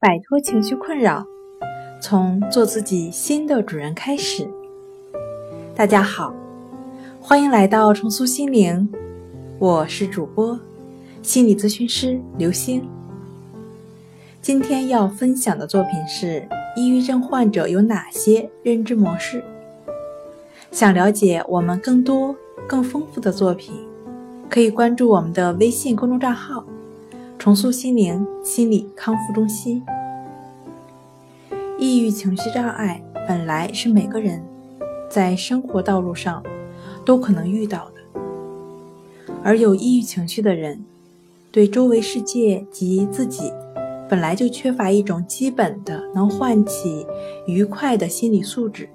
摆脱情绪困扰，从做自己新的主人开始。大家好，欢迎来到重塑心灵，我是主播心理咨询师刘星。今天要分享的作品是抑郁症患者有哪些认知模式。想了解我们更多更丰富的作品，可以关注我们的微信公众账号。重塑心灵心理康复中心。抑郁情绪障碍本来是每个人在生活道路上都可能遇到的，而有抑郁情绪的人，对周围世界及自己本来就缺乏一种基本的能唤起愉快的心理素质。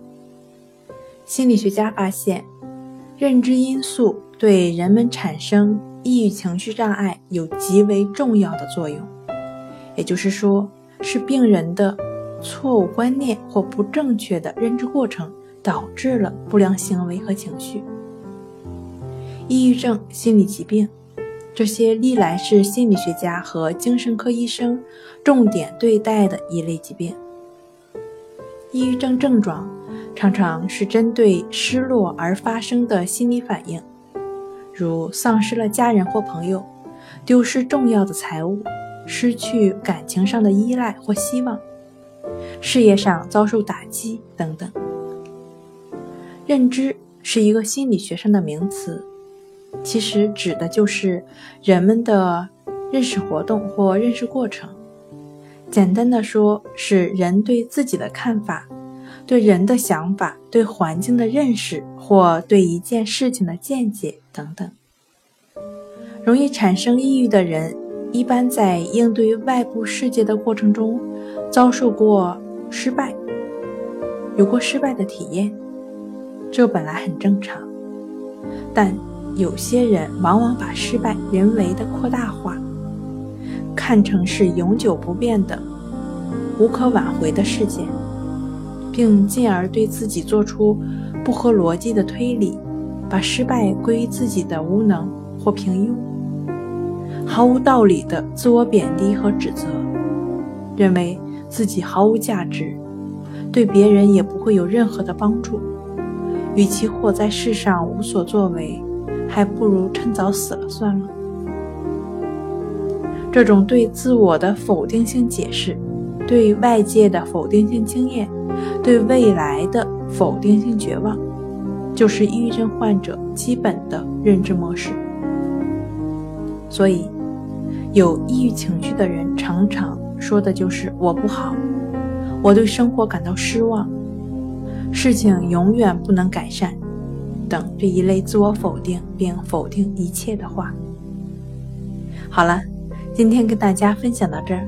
心理学家发现，认知因素对人们产生。抑郁情绪障碍有极为重要的作用，也就是说，是病人的错误观念或不正确的认知过程导致了不良行为和情绪。抑郁症、心理疾病，这些历来是心理学家和精神科医生重点对待的一类疾病。抑郁症症状常常是针对失落而发生的心理反应。如丧失了家人或朋友，丢失重要的财物，失去感情上的依赖或希望，事业上遭受打击等等。认知是一个心理学上的名词，其实指的就是人们的认识活动或认识过程。简单的说，是人对自己的看法、对人的想法、对环境的认识或对一件事情的见解。等等，容易产生抑郁的人，一般在应对外部世界的过程中，遭受过失败，有过失败的体验，这本来很正常。但有些人往往把失败人为的扩大化，看成是永久不变的、无可挽回的事件，并进而对自己做出不合逻辑的推理。把失败归于自己的无能或平庸，毫无道理的自我贬低和指责，认为自己毫无价值，对别人也不会有任何的帮助。与其活在世上无所作为，还不如趁早死了算了。这种对自我的否定性解释，对外界的否定性经验，对未来的否定性绝望。就是抑郁症患者基本的认知模式，所以有抑郁情绪的人常常说的就是“我不好，我对生活感到失望，事情永远不能改善”等这一类自我否定并否定一切的话。好了，今天跟大家分享到这儿，